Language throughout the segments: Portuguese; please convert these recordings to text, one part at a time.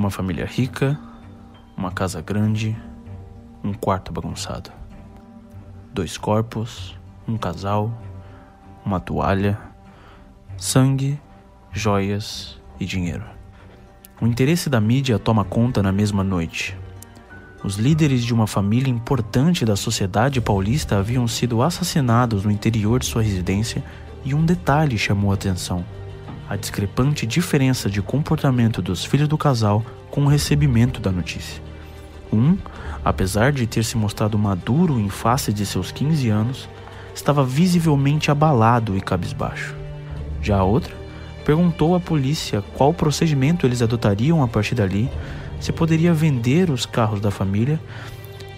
Uma família rica, uma casa grande, um quarto bagunçado. Dois corpos, um casal, uma toalha, sangue, joias e dinheiro. O interesse da mídia toma conta na mesma noite. Os líderes de uma família importante da sociedade paulista haviam sido assassinados no interior de sua residência e um detalhe chamou a atenção: a discrepante diferença de comportamento dos filhos do casal com o recebimento da notícia. Um, apesar de ter se mostrado maduro em face de seus 15 anos, estava visivelmente abalado e cabisbaixo. Já a outra perguntou à polícia qual procedimento eles adotariam a partir dali, se poderia vender os carros da família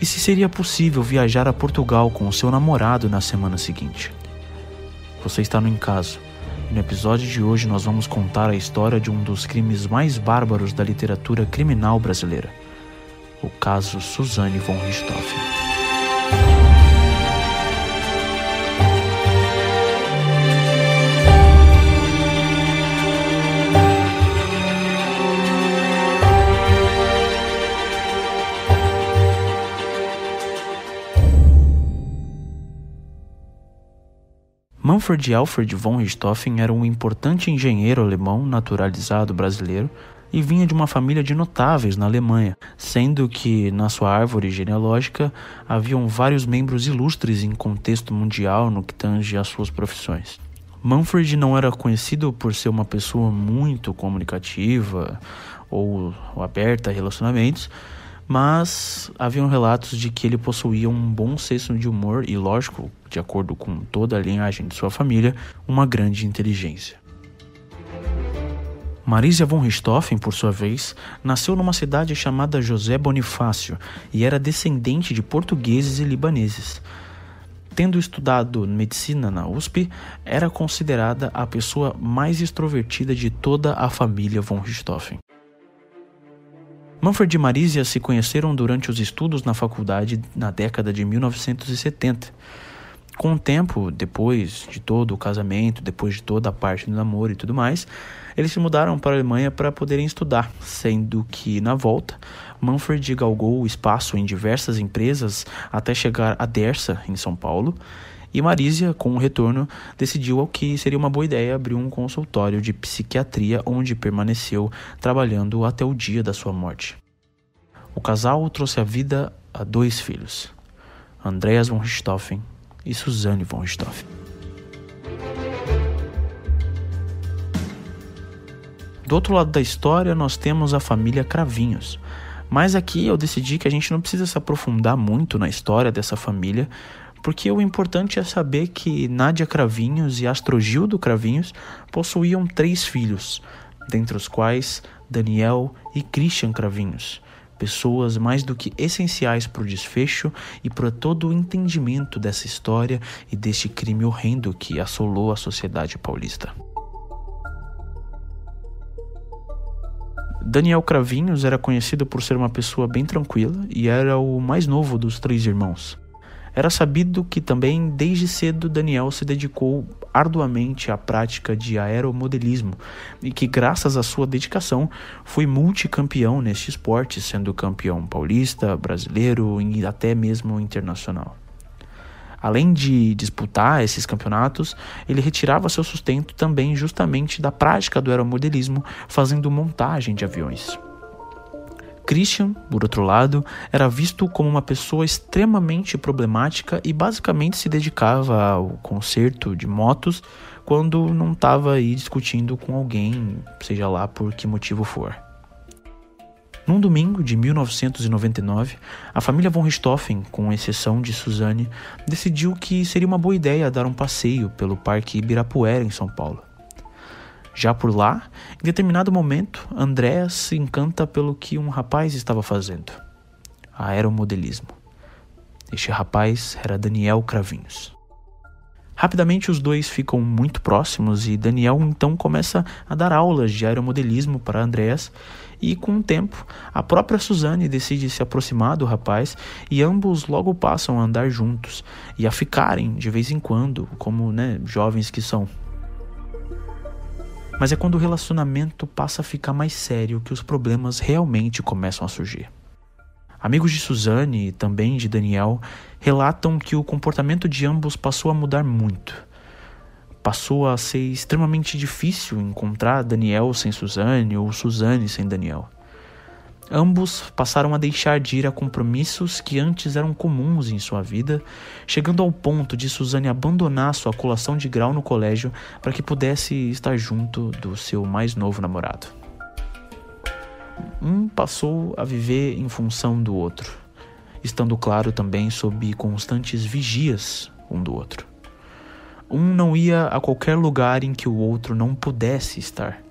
e se seria possível viajar a Portugal com o seu namorado na semana seguinte. Você está no Encaso. No episódio de hoje nós vamos contar a história de um dos crimes mais bárbaros da literatura criminal brasileira. O caso Suzanne von Richthofen. Manfred Alfred von Richthofen era um importante engenheiro alemão naturalizado brasileiro e vinha de uma família de notáveis na Alemanha, sendo que na sua árvore genealógica haviam vários membros ilustres em contexto mundial no que tange às suas profissões. Manfred não era conhecido por ser uma pessoa muito comunicativa ou aberta a relacionamentos, mas haviam relatos de que ele possuía um bom senso de humor e, lógico, de acordo com toda a linhagem de sua família, uma grande inteligência. Marisa von Richthofen, por sua vez, nasceu numa cidade chamada José Bonifácio e era descendente de portugueses e libaneses. Tendo estudado medicina na USP, era considerada a pessoa mais extrovertida de toda a família von Richthofen. Manfred e Marisia se conheceram durante os estudos na faculdade na década de 1970. Com o tempo, depois de todo o casamento, depois de toda a parte do namoro e tudo mais, eles se mudaram para a Alemanha para poderem estudar, sendo que, na volta, Manfred galgou o espaço em diversas empresas até chegar a Dersa, em São Paulo, e Marisia, com o retorno, decidiu que seria uma boa ideia abrir um consultório de psiquiatria onde permaneceu trabalhando até o dia da sua morte. O casal trouxe a vida a dois filhos, Andreas von Richthofen e Susanne von Richthofen. Do outro lado da história, nós temos a família Cravinhos. Mas aqui eu decidi que a gente não precisa se aprofundar muito na história dessa família, porque o importante é saber que Nádia Cravinhos e Astrogildo Cravinhos possuíam três filhos, dentre os quais Daniel e Christian Cravinhos, pessoas mais do que essenciais para o desfecho e para todo o entendimento dessa história e deste crime horrendo que assolou a sociedade paulista. Daniel Cravinhos era conhecido por ser uma pessoa bem tranquila e era o mais novo dos três irmãos. Era sabido que também, desde cedo, Daniel se dedicou arduamente à prática de aeromodelismo e que, graças à sua dedicação, foi multicampeão neste esporte, sendo campeão paulista, brasileiro e até mesmo internacional. Além de disputar esses campeonatos, ele retirava seu sustento também justamente da prática do aeromodelismo, fazendo montagem de aviões. Christian, por outro lado, era visto como uma pessoa extremamente problemática e basicamente se dedicava ao conserto de motos quando não estava aí discutindo com alguém, seja lá por que motivo for. Num domingo de 1999, a família von Richthofen, com exceção de Suzanne, decidiu que seria uma boa ideia dar um passeio pelo Parque Ibirapuera, em São Paulo. Já por lá, em determinado momento, Andréas se encanta pelo que um rapaz estava fazendo: aeromodelismo. Este rapaz era Daniel Cravinhos. Rapidamente os dois ficam muito próximos e Daniel então começa a dar aulas de aeromodelismo para Andréas e com o tempo a própria Suzane decide se aproximar do rapaz e ambos logo passam a andar juntos e a ficarem de vez em quando, como né, jovens que são. mas é quando o relacionamento passa a ficar mais sério que os problemas realmente começam a surgir. Amigos de Suzane e também de Daniel relatam que o comportamento de ambos passou a mudar muito. Passou a ser extremamente difícil encontrar Daniel sem Suzane ou Suzane sem Daniel. Ambos passaram a deixar de ir a compromissos que antes eram comuns em sua vida, chegando ao ponto de Suzane abandonar sua colação de grau no colégio para que pudesse estar junto do seu mais novo namorado. Um passou a viver em função do outro, estando claro também sob constantes vigias um do outro. Um não ia a qualquer lugar em que o outro não pudesse estar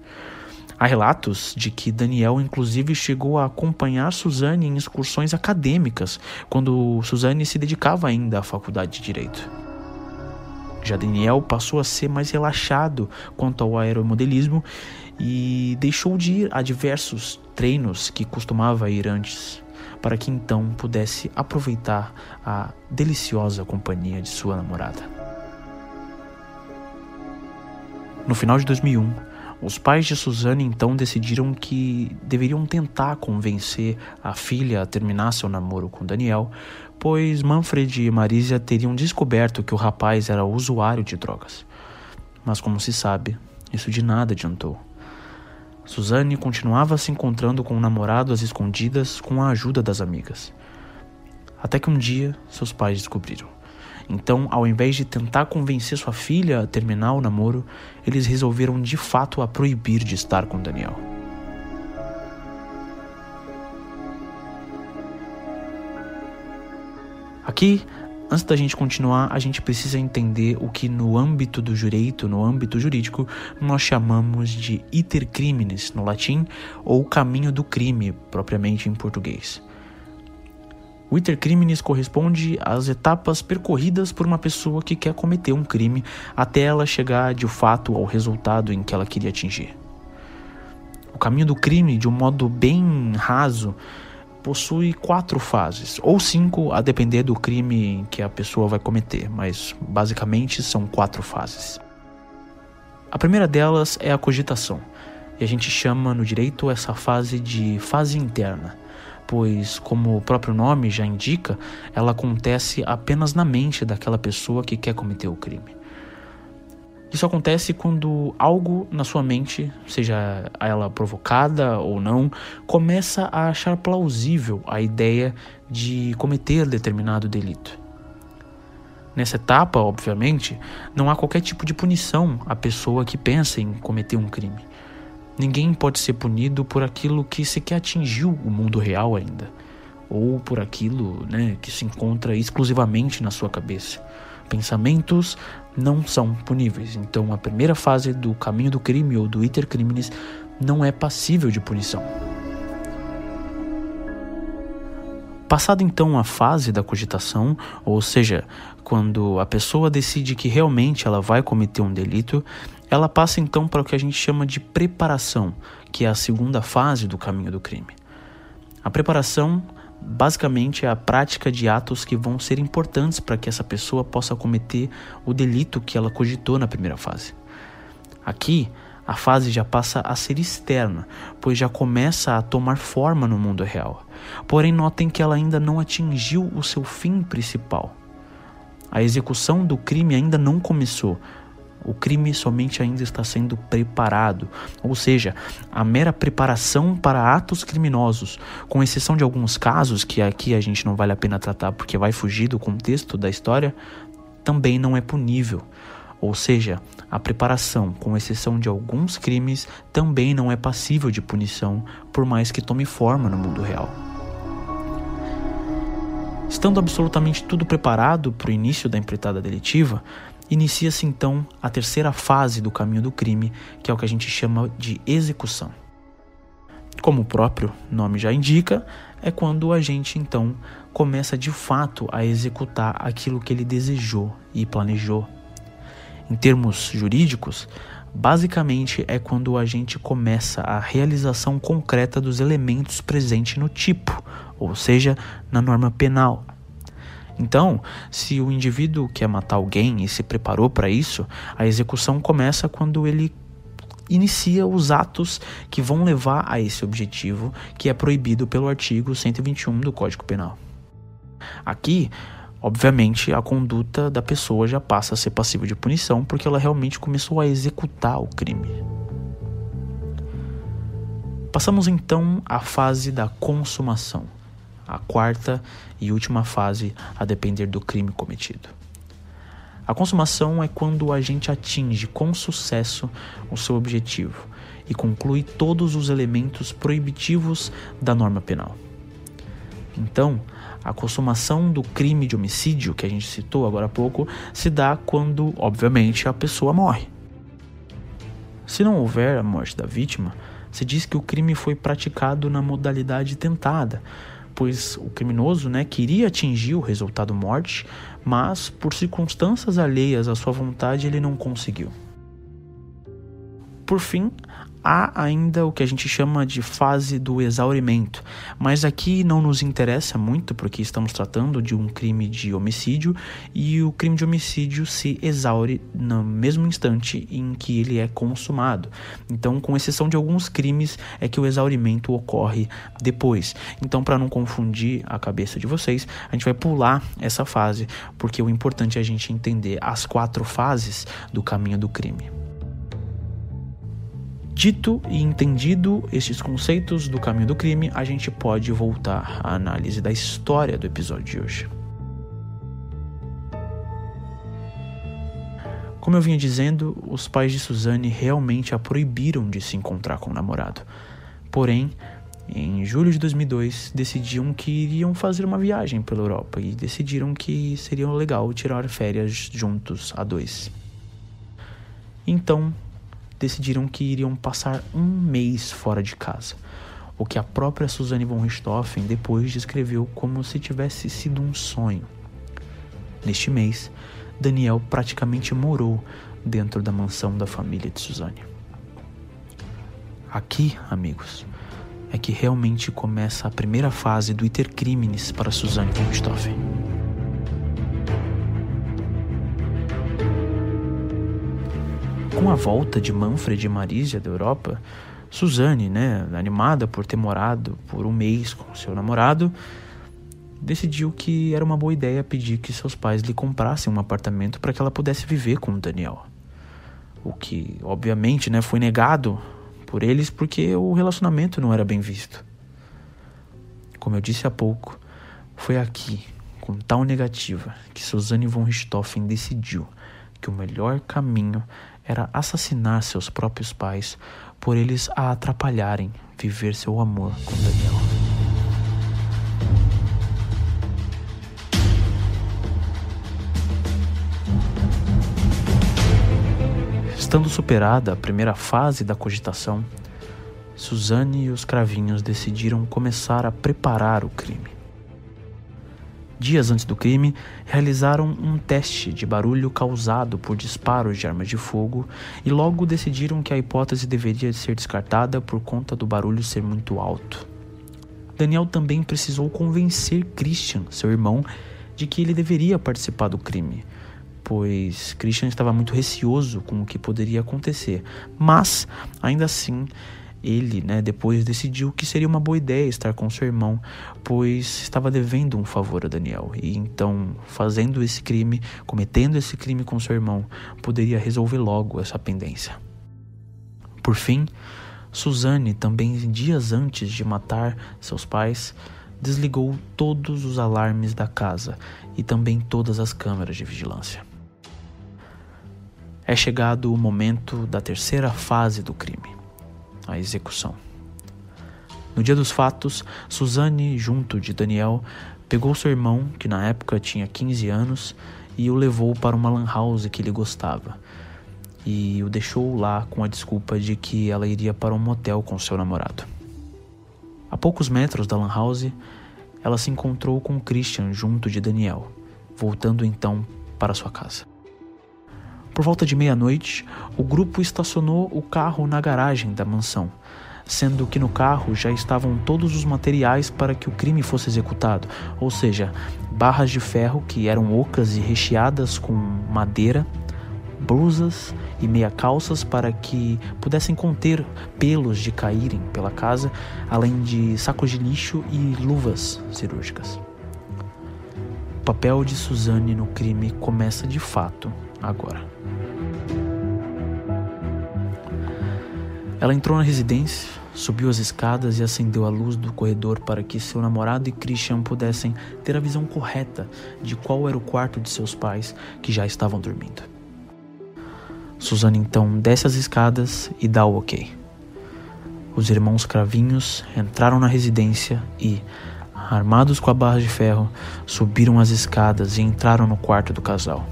Há relatos de que Daniel, inclusive, chegou a acompanhar Suzane em excursões acadêmicas, quando Suzane se dedicava ainda à faculdade de Direito. Já Daniel passou a ser mais relaxado quanto ao aeromodelismo e deixou de ir a diversos treinos que costumava ir antes, para que então pudesse aproveitar a deliciosa companhia de sua namorada. No final de 2001, os pais de Suzane então decidiram que deveriam tentar convencer a filha a terminar seu namoro com Daniel, pois Manfred e Marisa teriam descoberto que o rapaz era usuário de drogas. Mas, como se sabe, isso de nada adiantou. Suzane continuava se encontrando com o namorado às escondidas com a ajuda das amigas. Até que um dia seus pais descobriram. Então, ao invés de tentar convencer sua filha a terminar o namoro, eles resolveram de fato a proibir de estar com Daniel. Aqui, antes da gente continuar, a gente precisa entender o que no âmbito do direito, no âmbito jurídico, nós chamamos de iter criminis no latim ou caminho do crime, propriamente em português. O iter criminis corresponde às etapas percorridas por uma pessoa que quer cometer um crime até ela chegar de fato ao resultado em que ela queria atingir. O caminho do crime, de um modo bem raso, possui quatro fases, ou cinco, a depender do crime que a pessoa vai cometer, mas basicamente são quatro fases. A primeira delas é a cogitação, e a gente chama no direito essa fase de fase interna pois, como o próprio nome já indica, ela acontece apenas na mente daquela pessoa que quer cometer o crime. Isso acontece quando algo na sua mente, seja ela provocada ou não, começa a achar plausível a ideia de cometer determinado delito. Nessa etapa, obviamente, não há qualquer tipo de punição à pessoa que pensa em cometer um crime. Ninguém pode ser punido por aquilo que sequer atingiu o mundo real ainda, ou por aquilo né, que se encontra exclusivamente na sua cabeça. Pensamentos não são puníveis, então a primeira fase do caminho do crime ou do iter criminis não é passível de punição. Passada então a fase da cogitação, ou seja, quando a pessoa decide que realmente ela vai cometer um delito, ela passa então para o que a gente chama de preparação, que é a segunda fase do caminho do crime. A preparação basicamente é a prática de atos que vão ser importantes para que essa pessoa possa cometer o delito que ela cogitou na primeira fase. Aqui, a fase já passa a ser externa, pois já começa a tomar forma no mundo real. Porém, notem que ela ainda não atingiu o seu fim principal. A execução do crime ainda não começou, o crime somente ainda está sendo preparado, ou seja, a mera preparação para atos criminosos, com exceção de alguns casos que aqui a gente não vale a pena tratar porque vai fugir do contexto da história, também não é punível. Ou seja, a preparação, com exceção de alguns crimes, também não é passível de punição, por mais que tome forma no mundo real. Estando absolutamente tudo preparado para o início da empreitada delitiva, Inicia-se então a terceira fase do caminho do crime, que é o que a gente chama de execução. Como o próprio nome já indica, é quando o agente então começa de fato a executar aquilo que ele desejou e planejou. Em termos jurídicos, basicamente é quando o agente começa a realização concreta dos elementos presentes no tipo, ou seja, na norma penal, então, se o indivíduo quer matar alguém e se preparou para isso, a execução começa quando ele inicia os atos que vão levar a esse objetivo, que é proibido pelo artigo 121 do Código Penal. Aqui, obviamente, a conduta da pessoa já passa a ser passiva de punição porque ela realmente começou a executar o crime. Passamos então à fase da consumação, a quarta e última fase a depender do crime cometido. A consumação é quando o agente atinge com sucesso o seu objetivo e conclui todos os elementos proibitivos da norma penal. Então, a consumação do crime de homicídio, que a gente citou agora há pouco, se dá quando, obviamente, a pessoa morre. Se não houver a morte da vítima, se diz que o crime foi praticado na modalidade tentada, pois o criminoso né, queria atingir o resultado morte, mas por circunstâncias alheias à sua vontade ele não conseguiu. Por fim, há ainda o que a gente chama de fase do exaurimento, mas aqui não nos interessa muito porque estamos tratando de um crime de homicídio e o crime de homicídio se exaure no mesmo instante em que ele é consumado. Então, com exceção de alguns crimes, é que o exaurimento ocorre depois. Então, para não confundir a cabeça de vocês, a gente vai pular essa fase, porque o importante é a gente entender as quatro fases do caminho do crime. Dito e entendido estes conceitos do caminho do crime, a gente pode voltar à análise da história do episódio de hoje. Como eu vinha dizendo, os pais de Suzanne realmente a proibiram de se encontrar com o namorado. Porém, em julho de 2002, decidiram que iriam fazer uma viagem pela Europa e decidiram que seria legal tirar férias juntos a dois. Então, decidiram que iriam passar um mês fora de casa, o que a própria Suzanne von Richthofen depois descreveu como se tivesse sido um sonho. Neste mês, Daniel praticamente morou dentro da mansão da família de Suzanne. Aqui, amigos, é que realmente começa a primeira fase do iter criminis para Suzanne von Richthofen. Com a volta de Manfred e Marisia da Europa, Suzanne, né, animada por ter morado por um mês com seu namorado, decidiu que era uma boa ideia pedir que seus pais lhe comprassem um apartamento para que ela pudesse viver com o Daniel. O que, obviamente, né, foi negado por eles porque o relacionamento não era bem visto. Como eu disse há pouco, foi aqui, com tal negativa, que Suzanne von Richthofen decidiu que o melhor caminho era assassinar seus próprios pais por eles a atrapalharem viver seu amor com Daniel. Estando superada a primeira fase da cogitação, Suzane e os cravinhos decidiram começar a preparar o crime dias antes do crime, realizaram um teste de barulho causado por disparos de armas de fogo e logo decidiram que a hipótese deveria ser descartada por conta do barulho ser muito alto. Daniel também precisou convencer Christian, seu irmão, de que ele deveria participar do crime, pois Christian estava muito receoso com o que poderia acontecer, mas ainda assim ele, né, depois decidiu que seria uma boa ideia estar com seu irmão, pois estava devendo um favor a Daniel. E então, fazendo esse crime, cometendo esse crime com seu irmão, poderia resolver logo essa pendência. Por fim, Suzanne, também dias antes de matar seus pais, desligou todos os alarmes da casa e também todas as câmeras de vigilância. É chegado o momento da terceira fase do crime a execução. No dia dos fatos, Suzanne, junto de Daniel, pegou seu irmão, que na época tinha 15 anos, e o levou para uma lan house que ele gostava. E o deixou lá com a desculpa de que ela iria para um motel com seu namorado. A poucos metros da lan house, ela se encontrou com Christian junto de Daniel, voltando então para sua casa. Por volta de meia-noite, o grupo estacionou o carro na garagem da mansão, sendo que no carro já estavam todos os materiais para que o crime fosse executado, ou seja, barras de ferro que eram ocas e recheadas com madeira, blusas e meia calças para que pudessem conter pelos de caírem pela casa, além de sacos de lixo e luvas cirúrgicas. O papel de Suzanne no crime começa de fato agora. Ela entrou na residência, subiu as escadas e acendeu a luz do corredor para que seu namorado e Christian pudessem ter a visão correta de qual era o quarto de seus pais que já estavam dormindo. Suzana então desce as escadas e dá o ok. Os irmãos cravinhos entraram na residência e, armados com a barra de ferro, subiram as escadas e entraram no quarto do casal.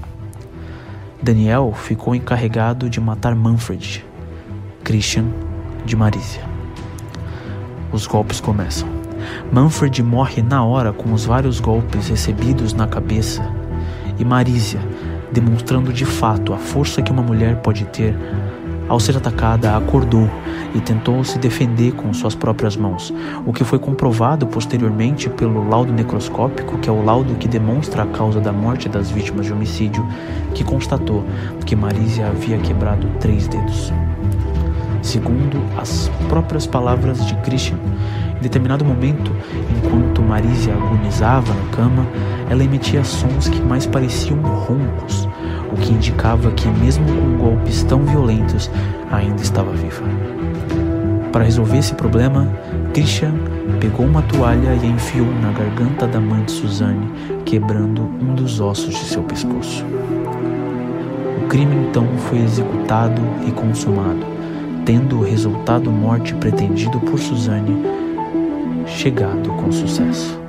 Daniel ficou encarregado de matar Manfred, Christian de Marísia. Os golpes começam. Manfred morre na hora com os vários golpes recebidos na cabeça e Marísia, demonstrando de fato a força que uma mulher pode ter, ao ser atacada, acordou e tentou se defender com suas próprias mãos, o que foi comprovado posteriormente pelo laudo necroscópico, que é o laudo que demonstra a causa da morte das vítimas de homicídio, que constatou que Marísia havia quebrado três dedos. Segundo as próprias palavras de Christian, em determinado momento, enquanto Marísia agonizava na cama, ela emitia sons que mais pareciam roncos, o que indicava que, mesmo com golpes tão violentos, ainda estava viva. Para resolver esse problema, Christian pegou uma toalha e a enfiou na garganta da mãe de Suzanne, quebrando um dos ossos de seu pescoço. O crime então foi executado e consumado, tendo o resultado morte pretendido por Suzanne chegado com sucesso.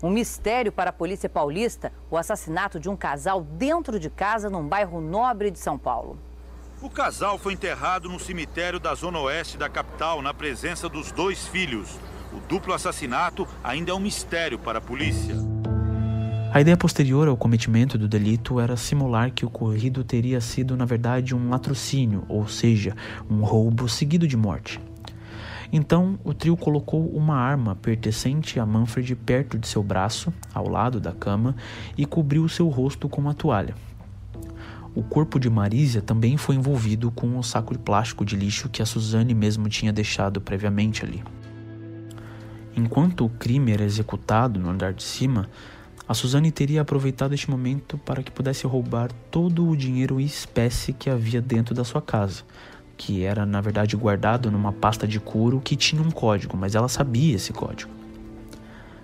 Um mistério para a polícia paulista: o assassinato de um casal dentro de casa num bairro nobre de São Paulo. O casal foi enterrado no cemitério da zona oeste da capital, na presença dos dois filhos. O duplo assassinato ainda é um mistério para a polícia. A ideia posterior ao cometimento do delito era simular que o ocorrido teria sido, na verdade, um latrocínio, ou seja, um roubo seguido de morte. Então, o trio colocou uma arma pertencente a Manfred perto de seu braço, ao lado da cama, e cobriu seu rosto com uma toalha. O corpo de Marísia também foi envolvido com um saco de plástico de lixo que a Suzane mesmo tinha deixado previamente ali. Enquanto o crime era executado no andar de cima, a Suzane teria aproveitado este momento para que pudesse roubar todo o dinheiro e espécie que havia dentro da sua casa, que era na verdade guardado numa pasta de couro que tinha um código, mas ela sabia esse código.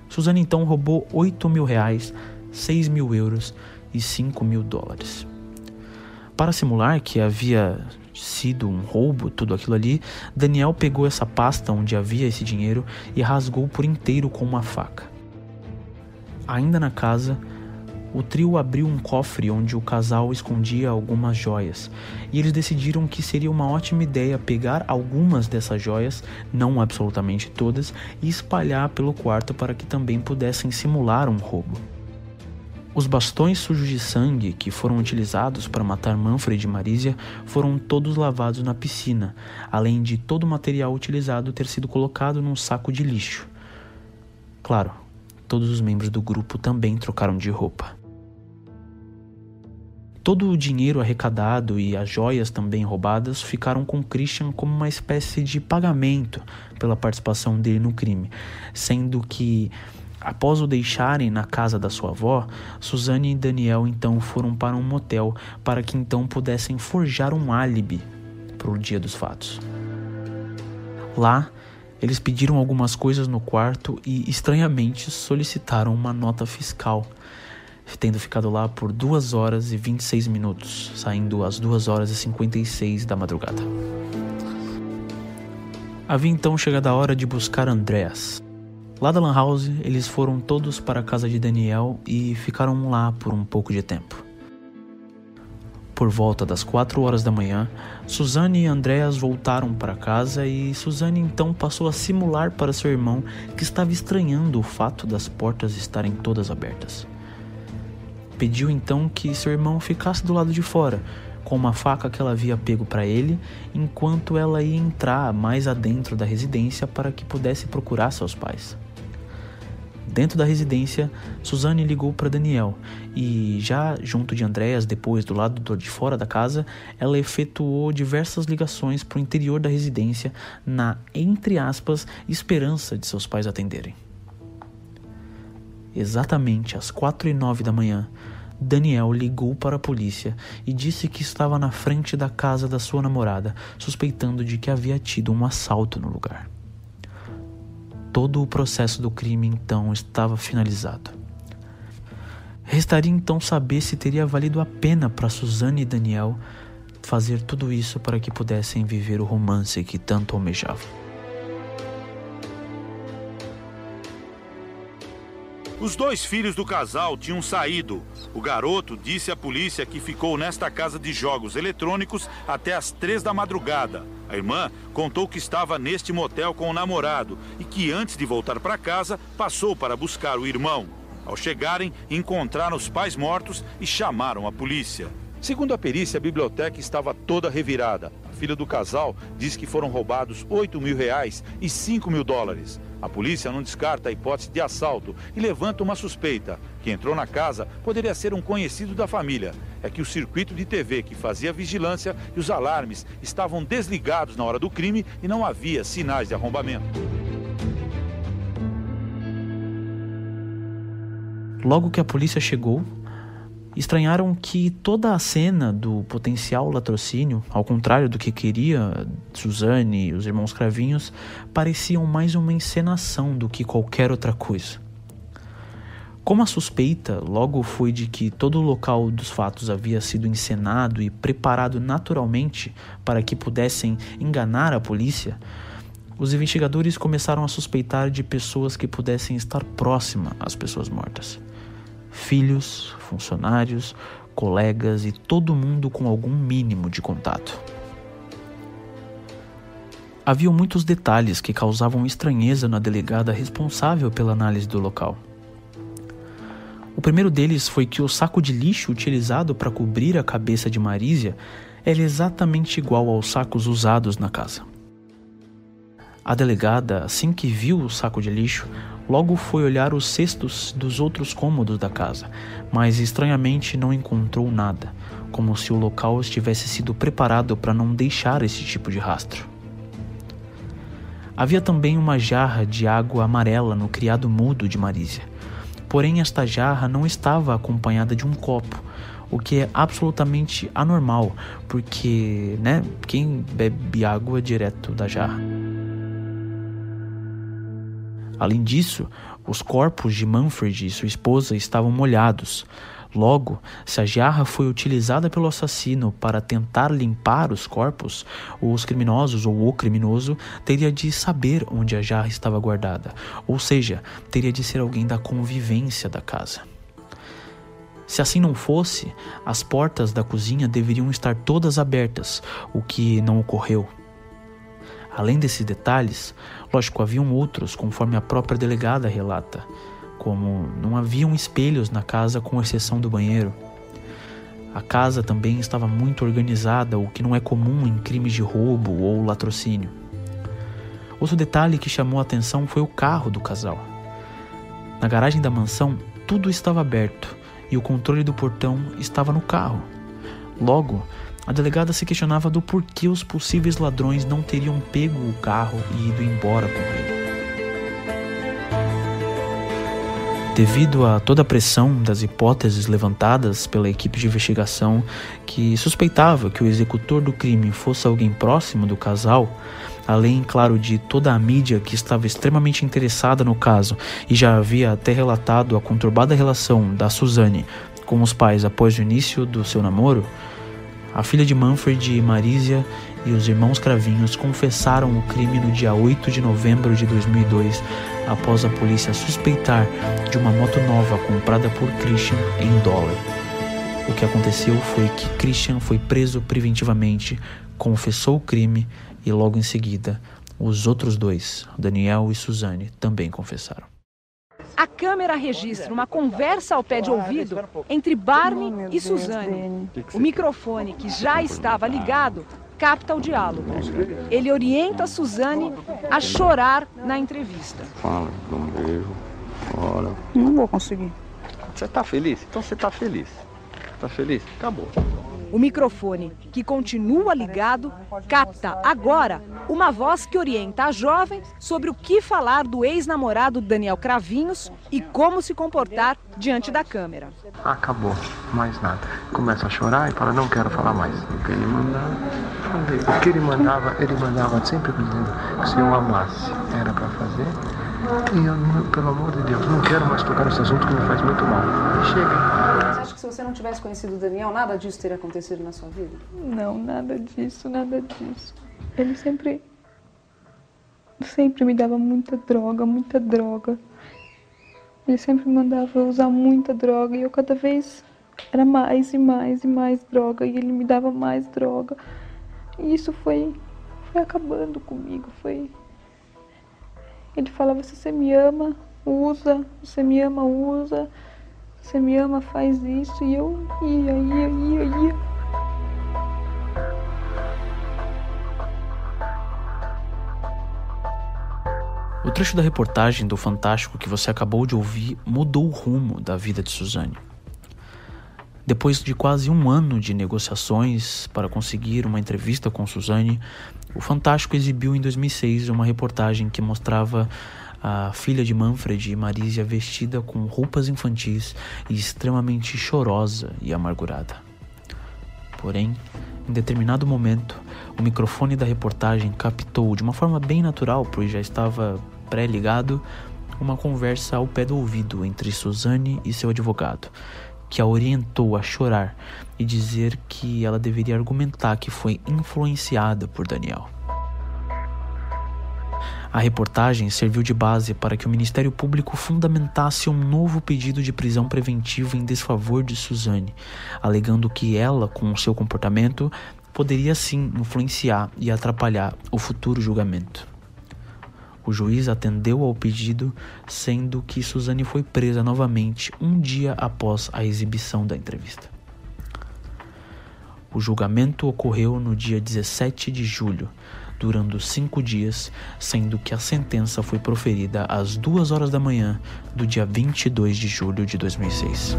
Suzane então roubou 8 mil reais, 6 mil euros e 5 mil dólares. Para simular que havia sido um roubo, tudo aquilo ali, Daniel pegou essa pasta onde havia esse dinheiro e rasgou por inteiro com uma faca. Ainda na casa, o trio abriu um cofre onde o casal escondia algumas joias, e eles decidiram que seria uma ótima ideia pegar algumas dessas joias, não absolutamente todas, e espalhar pelo quarto para que também pudessem simular um roubo. Os bastões sujos de sangue que foram utilizados para matar Manfred e Marísia foram todos lavados na piscina, além de todo o material utilizado ter sido colocado num saco de lixo. Claro, todos os membros do grupo também trocaram de roupa. Todo o dinheiro arrecadado e as joias também roubadas ficaram com Christian como uma espécie de pagamento pela participação dele no crime, sendo que Após o deixarem na casa da sua avó, Suzane e Daniel então foram para um motel para que então pudessem forjar um álibi para o dia dos fatos. Lá, eles pediram algumas coisas no quarto e, estranhamente, solicitaram uma nota fiscal, tendo ficado lá por 2 horas e 26 minutos, saindo às 2 horas e 56 da madrugada. Havia então chegado a hora de buscar Andreas. Lá da Lan House, eles foram todos para a casa de Daniel e ficaram lá por um pouco de tempo. Por volta das quatro horas da manhã, Suzane e Andreas voltaram para casa e Suzane então passou a simular para seu irmão que estava estranhando o fato das portas estarem todas abertas. Pediu então que seu irmão ficasse do lado de fora, com uma faca que ela havia pego para ele, enquanto ela ia entrar mais adentro da residência para que pudesse procurar seus pais. Dentro da residência, Suzane ligou para Daniel e, já junto de Andréas, depois do lado de fora da casa, ela efetuou diversas ligações para o interior da residência na, entre aspas, esperança de seus pais atenderem. Exatamente às quatro e nove da manhã, Daniel ligou para a polícia e disse que estava na frente da casa da sua namorada, suspeitando de que havia tido um assalto no lugar. Todo o processo do crime então estava finalizado. Restaria então saber se teria valido a pena para Suzane e Daniel fazer tudo isso para que pudessem viver o romance que tanto almejavam. Os dois filhos do casal tinham saído. O garoto disse à polícia que ficou nesta casa de jogos eletrônicos até as três da madrugada. A irmã contou que estava neste motel com o namorado e que antes de voltar para casa passou para buscar o irmão. Ao chegarem, encontraram os pais mortos e chamaram a polícia. Segundo a perícia, a biblioteca estava toda revirada. A filha do casal diz que foram roubados 8 mil reais e 5 mil dólares. A polícia não descarta a hipótese de assalto e levanta uma suspeita. Quem entrou na casa poderia ser um conhecido da família. É que o circuito de TV que fazia vigilância e os alarmes estavam desligados na hora do crime e não havia sinais de arrombamento. Logo que a polícia chegou, estranharam que toda a cena do potencial latrocínio, ao contrário do que queria Suzane e os irmãos Cravinhos, pareciam mais uma encenação do que qualquer outra coisa. Como a suspeita logo foi de que todo o local dos fatos havia sido encenado e preparado naturalmente para que pudessem enganar a polícia, os investigadores começaram a suspeitar de pessoas que pudessem estar próximas às pessoas mortas filhos, funcionários, colegas e todo mundo com algum mínimo de contato. Havia muitos detalhes que causavam estranheza na delegada responsável pela análise do local. O primeiro deles foi que o saco de lixo utilizado para cobrir a cabeça de Marísia era exatamente igual aos sacos usados na casa. A delegada, assim que viu o saco de lixo, Logo foi olhar os cestos dos outros cômodos da casa, mas estranhamente não encontrou nada, como se o local estivesse sido preparado para não deixar esse tipo de rastro. Havia também uma jarra de água amarela no criado mudo de Marísia. Porém, esta jarra não estava acompanhada de um copo, o que é absolutamente anormal, porque, né, quem bebe água direto da jarra? Além disso, os corpos de Manfred e sua esposa estavam molhados. Logo, se a jarra foi utilizada pelo assassino para tentar limpar os corpos, os criminosos ou o criminoso teria de saber onde a jarra estava guardada, ou seja, teria de ser alguém da convivência da casa. Se assim não fosse, as portas da cozinha deveriam estar todas abertas, o que não ocorreu. Além desses detalhes, lógico, haviam outros, conforme a própria delegada relata, como não haviam espelhos na casa com exceção do banheiro. A casa também estava muito organizada, o que não é comum em crimes de roubo ou latrocínio. Outro detalhe que chamou a atenção foi o carro do casal. Na garagem da mansão, tudo estava aberto e o controle do portão estava no carro. Logo, a delegada se questionava do porquê os possíveis ladrões não teriam pego o carro e ido embora com ele. Devido a toda a pressão das hipóteses levantadas pela equipe de investigação, que suspeitava que o executor do crime fosse alguém próximo do casal, além, claro, de toda a mídia que estava extremamente interessada no caso e já havia até relatado a conturbada relação da Suzane com os pais após o início do seu namoro, a filha de Manfred, Marisia e os irmãos Cravinhos confessaram o crime no dia 8 de novembro de 2002, após a polícia suspeitar de uma moto nova comprada por Christian em dólar. O que aconteceu foi que Christian foi preso preventivamente, confessou o crime e logo em seguida os outros dois, Daniel e Suzane, também confessaram. A câmera registra uma conversa ao pé de ouvido entre Barney e Suzane. O microfone, que já estava ligado, capta o diálogo. Ele orienta Suzane a chorar na entrevista. Fala, dá um beijo. Ora. Não vou conseguir. Você tá feliz? Então você tá feliz. Tá feliz? Acabou. O microfone, que continua ligado, capta agora uma voz que orienta a jovem sobre o que falar do ex-namorado Daniel Cravinhos e como se comportar diante da câmera. Acabou, mais nada. Começa a chorar e fala, não quero falar mais. O que ele mandava, o que ele mandava, ele mandava sempre dizendo que se eu amasse era para fazer. E eu, pelo amor de Deus, não quero mais tocar nesse assunto que me faz muito mal. Chega. Acha que se você não tivesse conhecido o Daniel, nada disso teria acontecido na sua vida? Não, nada disso, nada disso. Ele sempre. Sempre me dava muita droga, muita droga. Ele sempre me mandava usar muita droga e eu cada vez era mais e mais e mais droga e ele me dava mais droga. E isso foi, foi acabando comigo, foi ele falava: se você me ama, usa, você me ama, usa, você me ama, faz isso. E eu ia, ia, ia, ia. O trecho da reportagem do Fantástico que você acabou de ouvir mudou o rumo da vida de Suzane. Depois de quase um ano de negociações para conseguir uma entrevista com Suzane, o Fantástico exibiu em 2006 uma reportagem que mostrava a filha de Manfred e Marisia vestida com roupas infantis e extremamente chorosa e amargurada. Porém, em determinado momento, o microfone da reportagem captou de uma forma bem natural, pois já estava pré-ligado, uma conversa ao pé do ouvido entre Suzane e seu advogado, que a orientou a chorar e dizer que ela deveria argumentar que foi influenciada por Daniel. A reportagem serviu de base para que o Ministério Público fundamentasse um novo pedido de prisão preventiva em desfavor de Suzane, alegando que ela, com o seu comportamento, poderia sim influenciar e atrapalhar o futuro julgamento. O juiz atendeu ao pedido, sendo que Suzane foi presa novamente um dia após a exibição da entrevista. O julgamento ocorreu no dia 17 de julho, durando cinco dias, sendo que a sentença foi proferida às duas horas da manhã do dia 22 de julho de 2006.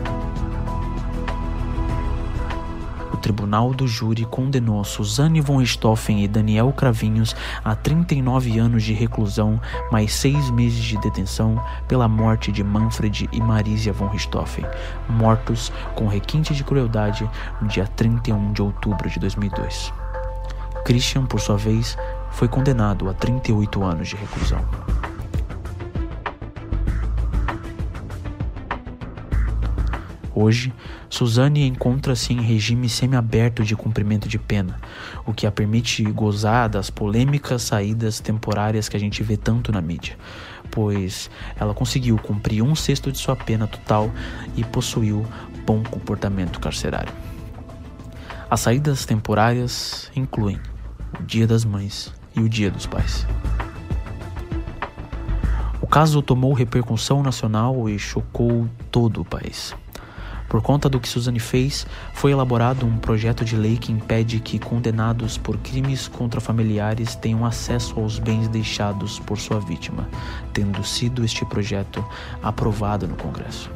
tribunal do júri condenou Suzane von Richthofen e Daniel Cravinhos a 39 anos de reclusão mais seis meses de detenção pela morte de Manfred e Marisia von Richthofen, mortos com requinte de crueldade no dia 31 de outubro de 2002. Christian, por sua vez, foi condenado a 38 anos de reclusão. Hoje, Suzane encontra-se em regime semiaberto de cumprimento de pena, o que a permite gozar das polêmicas saídas temporárias que a gente vê tanto na mídia, pois ela conseguiu cumprir um sexto de sua pena total e possuiu bom comportamento carcerário. As saídas temporárias incluem o Dia das Mães e o Dia dos Pais. O caso tomou repercussão nacional e chocou todo o país. Por conta do que Suzane fez, foi elaborado um projeto de lei que impede que condenados por crimes contra familiares tenham acesso aos bens deixados por sua vítima, tendo sido este projeto aprovado no Congresso.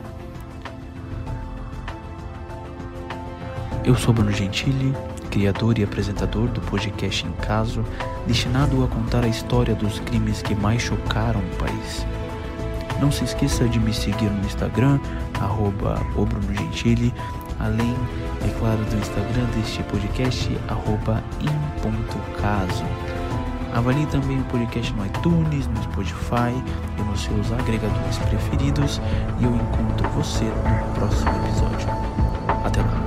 Eu sou Bruno Gentili, criador e apresentador do podcast Em Caso, destinado a contar a história dos crimes que mais chocaram o país. Não se esqueça de me seguir no Instagram, arroba Gentili, além, é claro, do Instagram deste podcast, arroba im.caso. Avalie também o podcast no iTunes, no Spotify e nos seus agregadores preferidos e eu encontro você no próximo episódio. Até lá!